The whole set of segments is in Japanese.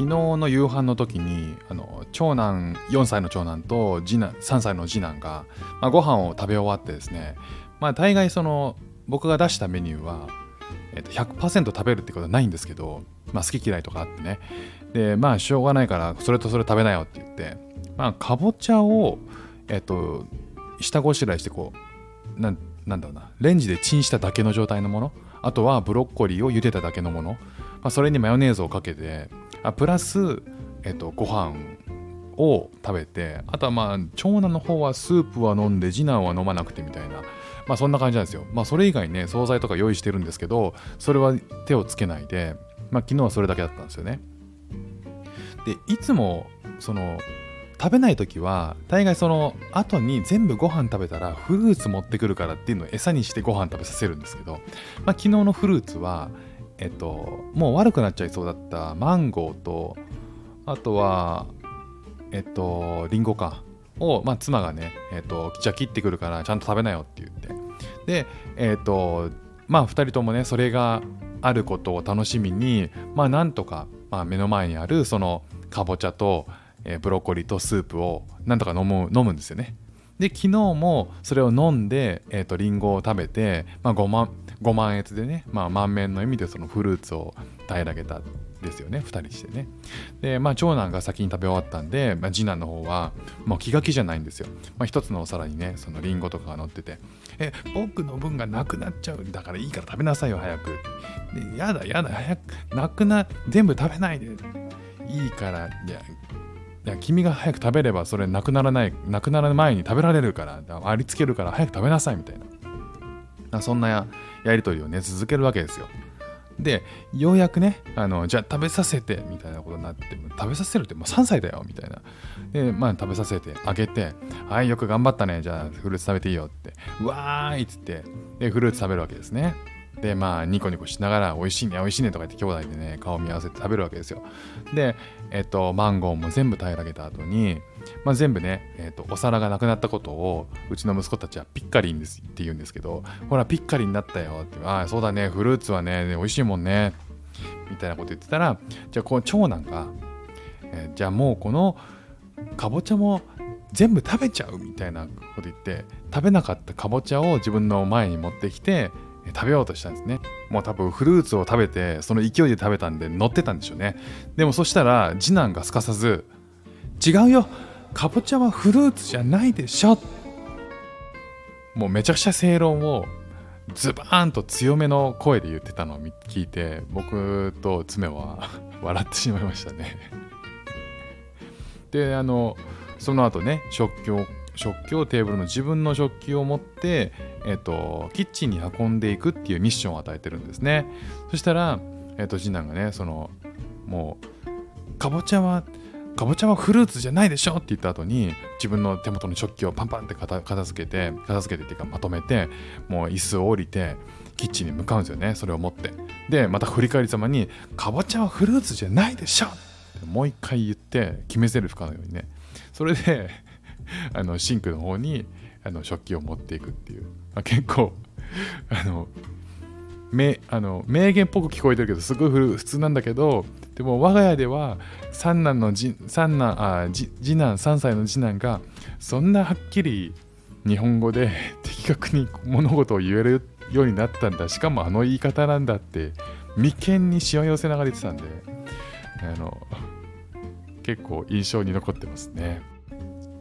昨日の夕飯の時にあの長男4歳の長男と次男3歳の次男が、まあ、ご飯を食べ終わってですね、まあ、大概その僕が出したメニューは、えっと、100%食べるってことはないんですけど、まあ、好き嫌いとかあってね。でまあしょうがないからそれとそれ食べなよって言ってまあかぼちゃをえっと下ごしらえしてこうなんなんだろうなレンジでチンしただけの状態のものあとはブロッコリーを茹でただけのもの、まあ、それにマヨネーズをかけてあプラス、えっと、ご飯を食べてあとはまあ長男の方はスープは飲んで次男は飲まなくてみたいなまあそんな感じなんですよ。まあそれ以外ね惣菜とか用意してるんですけどそれは手をつけないでまあ昨日はそれだけだったんですよね。でいつもその食べない時は大概その後に全部ご飯食べたらフルーツ持ってくるからっていうのを餌にしてご飯食べさせるんですけど、まあ、昨日のフルーツはえっともう悪くなっちゃいそうだったマンゴーとあとはえっとリンゴか。を、まあ、妻がね、えっと、じゃあ切ってくるからちゃんと食べなよって言って。でえっとまあ2人ともねそれがあることを楽しみにまあなんとか、まあ、目の前にあるそのかぼちゃと、えーブロッコリーとスープをなんとか飲む飲むんですよね。で昨日もそれを飲んで、えー、とリンゴを食べて、まあ、5万5万円でね、まあ、満面の意味でそのフルーツを平らげたんですよね2人してね。でまあ長男が先に食べ終わったんで、まあ、次男の方はもう気が気じゃないんですよ、まあ、一つのお皿にねそのリンゴとかが乗っててえ僕の分がなくなっちゃうだからいいから食べなさいよ早くでやだやだ早くなくな全部食べないでいいからいやいや君が早く食べればそれなくならないなくなる前に食べられるからありつけるから早く食べなさいみたいな。そんなやり取りをね続けるわけですよ。でようやくねあのじゃあ食べさせてみたいなことになって食べさせるってもう3歳だよみたいな。でまあ食べさせてあげてはいよく頑張ったねじゃあフルーツ食べていいよって。わーいっつってでフルーツ食べるわけですね。でまあニコニコしながら美味しいね美味しいねとか言って兄弟でね顔見合わせて食べるわけですよ。でえっとマンゴーも全部平らげた後に、まあ、全部ね、えっと、お皿がなくなったことをうちの息子たちはピッカリンですって言うんですけどほらピッカリになったよってああそうだねフルーツはね美味しいもんねみたいなこと言ってたらじゃあこう長男が、えーじゃあもうこのかぼちゃも全部食べちゃうみたいなこと言って食べなかったかぼちゃを自分の前に持ってきて食べようとしたんですね。もう多分フルーツを食べてその勢いで食べたんで乗ってたんでしょうね。でもそしたら次男がすかさず「違うよかぼちゃはフルーツじゃないでしょ」もうめちゃくちゃ正論をズバーンと強めの声で言ってたのを聞いて僕と爪は 笑ってしまいましたね。であのその後ね食器を食器をテーブルの自分の食器を持って、えっとキッチンに運んでいくっていうミッションを与えてるんですね。そしたら、えっと次男がねそのもうかぼちゃはかぼちゃはフルーツじゃないでしょって言った後に自分の手元の食器をパンパンって片付けて片付けてっていうかまとめてもう椅子を降りてキッチンに向かうんですよねそれを持ってでまた振り返りざまに「かぼちゃはフルーツじゃないでしょ!」ってもう一回言って決め台詞かのようにねそれで あのシンクの方にあの食器を持っていくっていう、まあ、結構あの名あの名言っぽく聞こえてるけどすごい普通なんだけどでも我が家では三男の次三男あ次次男3歳の次男がそんなはっきり日本語で 的確に物事を言えるようになったんだしかもあの言い方なんだって眉間にしわ寄せながら言ってたんであの結構印象に残ってますね。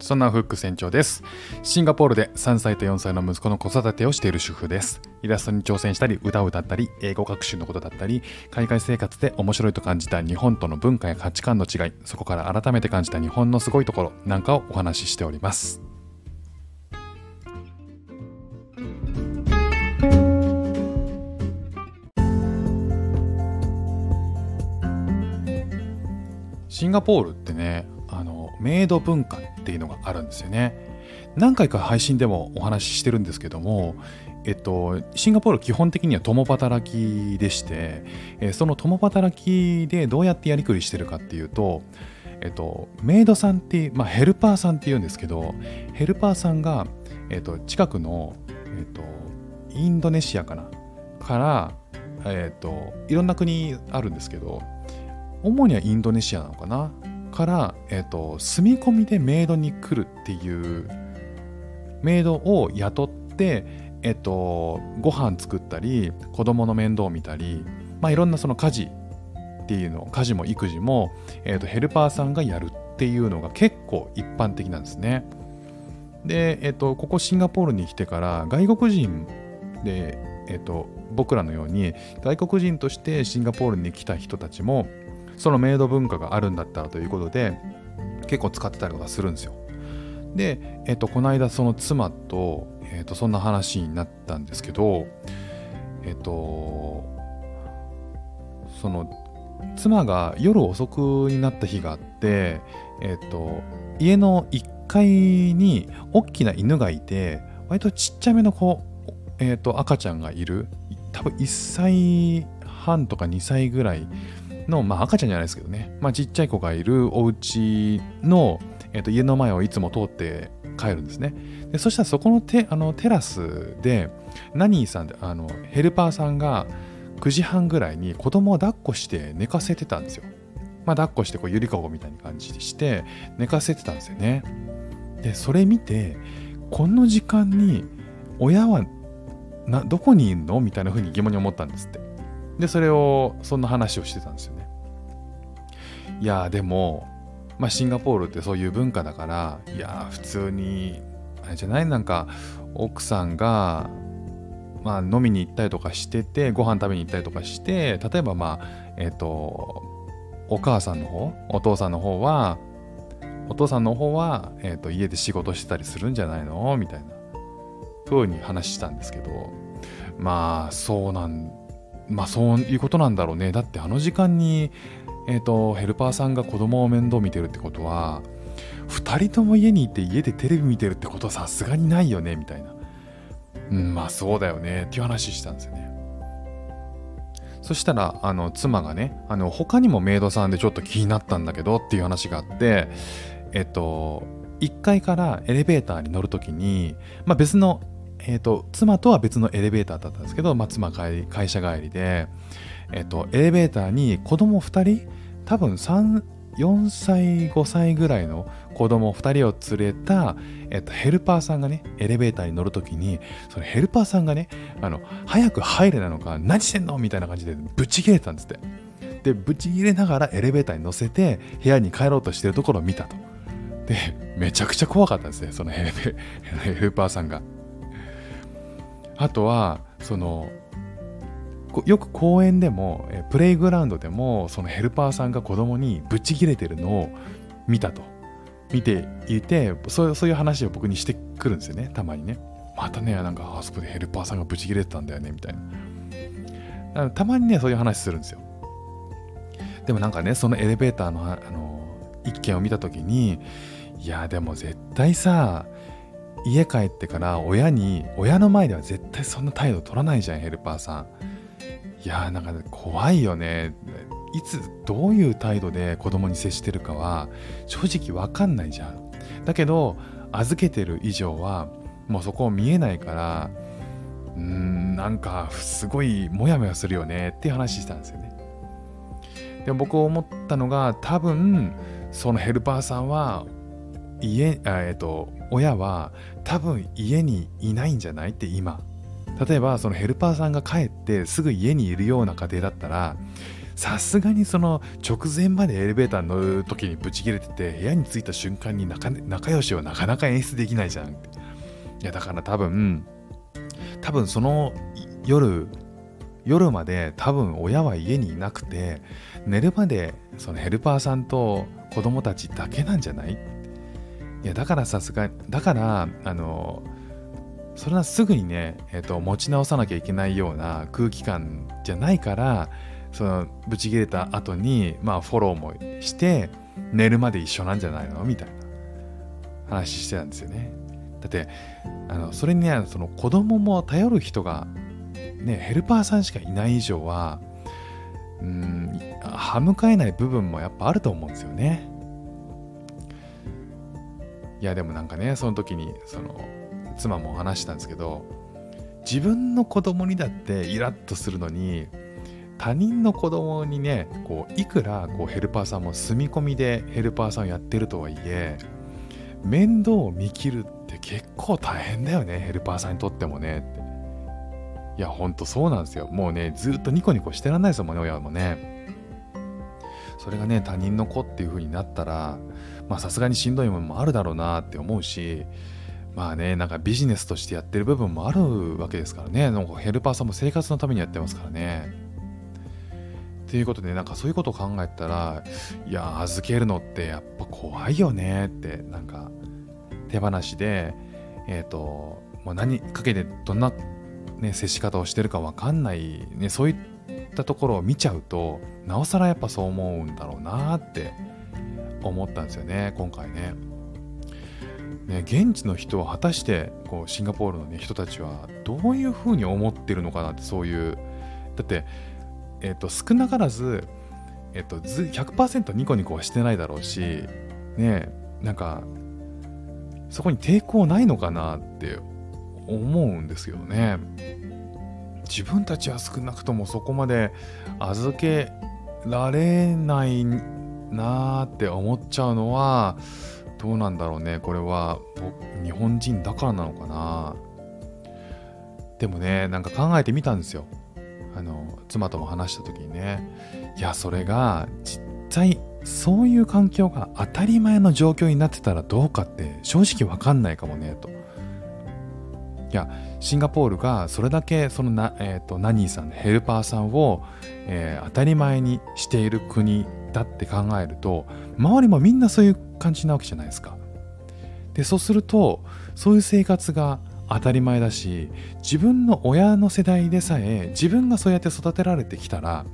そんなフック船長です。シンガポールで3歳と4歳の息子の子育てをしている主婦です。イラストに挑戦したり、歌を歌ったり、英語学習のことだったり、海外生活で面白いと感じた日本との文化や価値観の違い、そこから改めて感じた日本のすごいところなんかをお話ししております。シンガポールってねあのメイド文化っていうのがあるんですよね。何回か配信でもお話ししてるんですけどもえっと、シンガポール基本的には共働きでして、えその共働きでどうやってやりくりしてるかっていうと、えっと、メイドさんっていう、まあ、ヘルパーさんっていうんですけどヘルパーさんがえーと、近くの、えーと、インドネシアかなから、えーと、いろんな国あるんですけど主にはインドネシアなのかなから、えー、と住み込みでメイドに来るっていうメイドを雇ってえっと、ご飯作ったり子供の面倒を見たり、まあ、いろんなその家事っていうの家事も育児も、えっと、ヘルパーさんがやるっていうのが結構一般的なんですね。で、えっと、ここシンガポールに来てから外国人で、えっと、僕らのように外国人としてシンガポールに来た人たちもそのメイド文化があるんだったらということで結構使ってたりとかするんですよ。で、えっと、この間その妻とえーと、そんな話になったんですけどえっ、とその妻が夜遅くになった日があってえっ、と家の1階に大きな犬がいて割とちっちゃめの子、えーと、赤ちゃんがいる多分1歳半とか2歳ぐらいの、まあ、赤ちゃんじゃないですけどね、まあ、ちっちゃい子がいるお家の、えーと家の前をいつも通って帰るんですね。でそしたらそこのテあのテラスでナニーさんであのヘルパーさんが9時半ぐらいに子供を抱っこして寝かせてたんですよ。まあ、抱っこしてこうゆりかごみたいな感じでして寝かせてたんですよね。でそれ見てこの時間に親はなどこにいるの？みたいな風に疑問に思ったんですって。でそれをそんな話をしてたんですよ。いやでもまあ、シンガポールってそういう文化だからいや普通にあれじゃない？なんか奥さんがまあ飲みに行ったりとかしててご飯食べに行ったりとかして例えばまあえっ、ー、とお母さんの方お父さんの方はお父さんの方は、えーと、家で仕事してたりするんじゃないの？みたいな風に話したんですけどまあそうなんまあそういうことなんだろうね。だってあの時間にえーと、ヘルパーさんが子供を面倒見てるってことは2人とも家にいて家でテレビ見てるってことさすがにないよねみたいな、うん、まあそうだよねっていう話したんですよね。そしたらあの妻がねあの他にもメイドさんでちょっと気になったんだけどっていう話があってえっと1階からエレベーターに乗るときに、まあ、別のえーと、妻とは別のエレベーターだったんですけど、まあ、妻会社帰りで、えーとエレベーターに子供2人多分3 4歳5歳ぐらいの子供2人を連れた、えっと、ヘルパーさんがねエレベーターに乗るときにそのヘルパーさんがねあの早く入れなのか何してんの？みたいな感じでブチ切れたんですって。でブチ切れながらエレベーターに乗せて部屋に帰ろうとしてるところを見たと。でめちゃくちゃ怖かったんですねその ヘルパーさんが。あとはそのよく公園でもプレイグラウンドでもそのヘルパーさんが子供にブチ切れてるのを見たと。見ていてそうそういう話を僕にしてくるんですよねたまにね。またねなんかあそこでヘルパーさんがブチ切れてたんだよねみたいな。たまにねそういう話するんですよ。でもなんかねそのエレベーターのあの一件を見た時にいやでも絶対さ家帰ってから親に親の前では絶対そんな態度取らないじゃんヘルパーさん。いやーなんか怖いよね。いつどういう態度で子供に接してるかは正直わかんないじゃん。だけど預けてる以上はもうそこ見えないからうんなんかすごいモヤモヤするよねって話したんですよね。でも僕思ったのが多分そのヘルパーさんは家えっ、と親は多分家にいないんじゃないって今例えばそのヘルパーさんが帰ってすぐ家にいるような家庭だったらさすがにその直前までエレベーターに乗る時にブチ切れてて部屋に着いた瞬間に仲良しをなかなか演出できないじゃん。いやだから多分多分その夜夜まで多分親は家にいなくて寝るまでそのヘルパーさんと子供たちだけなんじゃない？いやだからさすがだからあのそれはすぐにね、えーと、持ち直さなきゃいけないような空気感じゃないからそのブチ切れた後にまあフォローもして寝るまで一緒なんじゃないの？みたいな話してたんですよね。だってあのそれにねその子供も頼る人がねヘルパーさんしかいない以上はうん歯向かえない部分もやっぱあると思うんですよね。いやでもなんかねその時にその妻も話したんですけど自分の子供にだってイラッとするのに他人の子供にねこういくらこうヘルパーさんも住み込みでヘルパーさんをやってるとはいえ面倒を見切るって結構大変だよねヘルパーさんにとってもね。っていやほんとそうなんですよ。もうねずっとニコニコしてらんないですもんね親もね。それがね他人の子っていう風になったらまあさすがにしんどいものもあるだろうなって思うしまあねなんかビジネスとしてやってる部分もあるわけですからね。なんかヘルパーさんも生活のためにやってますからね。っていうことでなんかそういうことを考えたらいや預けるのってやっぱ怖いよね。ってなんか手放しでえっ、ー、ともう何かけてどんな、ね、接し方をしてるか分かんない、ね、そういったところを見ちゃうとなおさらやっぱそう思うんだろうなって思ったんですよね今回ね。ね、現地の人は果たしてこうシンガポールの、ね、人たちはどういうふうに思ってるのかなってそういうだってえ、ー、と、少なからず、え、ー、と、100%ニコニコはしてないだろうし、ね、なんか、そこに抵抗ないのかなって思うんですよね。自分たちは少なくともそこまで預けられないなーって思っちゃうのはどうなんだろうね。これは日本人だからなのかな。でもねなんか考えてみたんですよ。あの妻とも話した時にね。いやそれが実際そういう環境が当たり前の状況になってたらどうかって正直わかんないかもねと。いやシンガポールがそれだけそのな、えーと、ナニーさんヘルパーさんを、えー、当たり前にしている国だって考えると周りもみんなそういう感じなわけじゃないですか。でそうするとそういう生活が当たり前だし自分の親の世代でさえ自分がそうやって育てられてきたら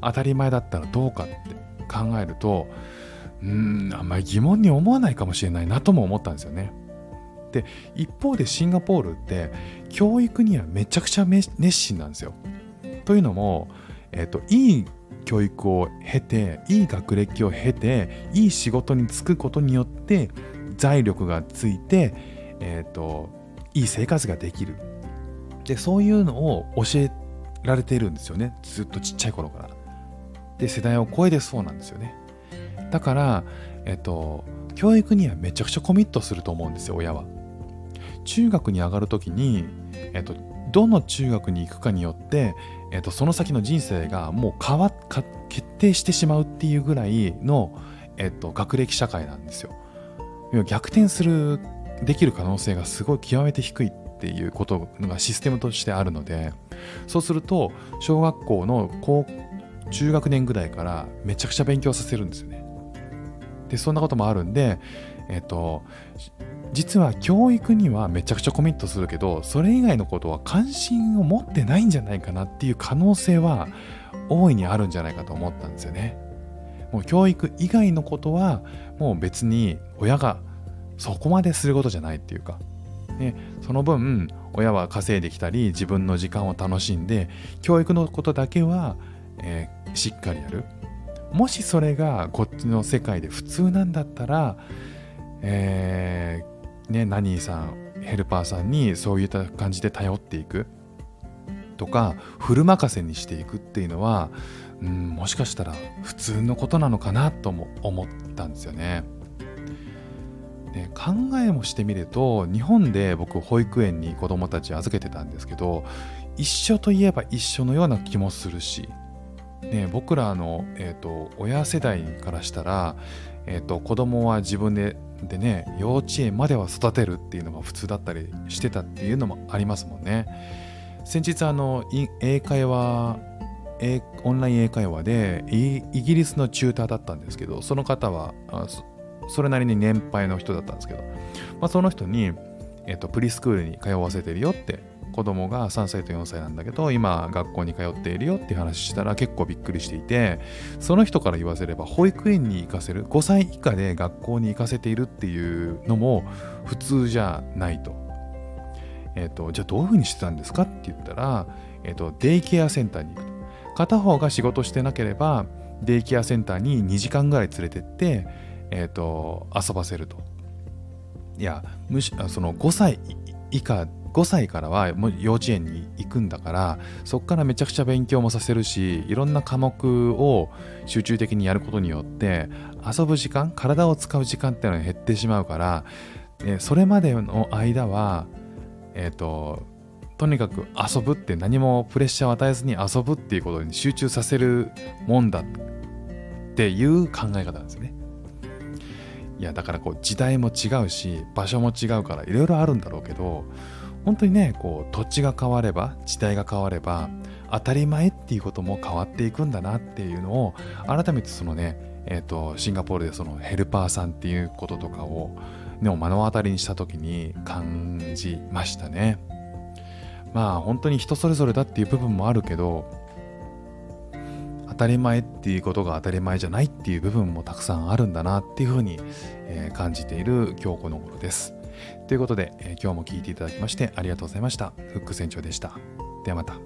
当たり前だったらどうかって考えるとうんあんまり疑問に思わないかもしれないなとも思ったんですよね。で一方でシンガポールって教育にはめちゃくちゃ熱心なんですよ。というのも、えーと、いい教育を経ていい学歴を経ていい仕事に就くことによって財力がついて、えーといい生活ができる。でそういうのを教えられているんですよね。ずっとちっちゃい頃から。で世代を超えてそうなんですよね。だからえっと教育にはめちゃくちゃコミットすると思うんですよ親は。中学に上がる時にえっとどの中学に行くかによって、えっと、その先の人生がもう変わか決定してしまうっていうぐらいの、えっと、学歴社会なんですよ。逆転するできる可能性がすごい極めて低いっていうことがシステムとしてあるのでそうすると小学校の高中学年ぐらいからめちゃくちゃ勉強させるんですよね。でそんなこともあるんでえっと実は教育にはめちゃくちゃコミットするけどそれ以外のことは関心を持ってないんじゃないかなっていう可能性は大いにあるんじゃないかと思ったんですよね。もう教育以外のことはもう別に親がそこまですることじゃないっていうか、ね、その分親は稼いできたり自分の時間を楽しんで教育のことだけは、えー、しっかりやるもしそれがこっちの世界で普通なんだったら、えー、ね、ナニーさんヘルパーさんにそういった感じで頼っていくとかフル任せにしていくっていうのは、うん、もしかしたら普通のことなのかなとも思ったんですよね。で考えもしてみると日本で僕保育園に子供たち預けてたんですけど一緒といえば一緒のような気もするし、ね、僕らの、えーと、親世代からしたら、えーと、子供は自分ででね幼稚園までは育てるっていうのが普通だったりしてたっていうのもありますもんね。先日あの英会話オンライン英会話でイギリスのチューターだったんですけどその方はそれなりに年配の人だったんですけど、まあ、その人に、えっと、プリスクールに通わせてるよって子供が3歳と4歳なんだけど今学校に通っているよっていう話したら結構びっくりしていてその人から言わせれば保育園に行かせる5歳以下で学校に行かせているっていうのも普通じゃないと。えっ、とじゃあどういうふうにしてたんですかって言ったら、えっ、とデイケアセンターに行くと。片方が仕事してなければデイケアセンターに2時間ぐらい連れてってえーと、遊ばせると。いやむしその5歳以下5歳からはもう幼稚園に行くんだからそっからめちゃくちゃ勉強もさせるしいろんな科目を集中的にやることによって遊ぶ時間体を使う時間っていうのが減ってしまうから、えそれまでの間はえっ、ー、ととにかく遊ぶって何もプレッシャーを与えずに遊ぶっていうことに集中させるもんだっていう考え方なんですね。いやだからこう時代も違うし場所も違うからいろいろあるんだろうけど本当にねこう土地が変われば時代が変われば当たり前っていうことも変わっていくんだなっていうのを改めてそのね、えーと、シンガポールでそのヘルパーさんっていうこととかを、ね、目の当たりにした時に感じましたね。まあ本当に人それぞれだっていう部分もあるけど当たり前っていうことが当たり前じゃないっていう部分もたくさんあるんだなっていうふうに、え、感じている今日この頃です。ということで、えー、今日も聞いていただきましてありがとうございました。フック船長でした。ではまた。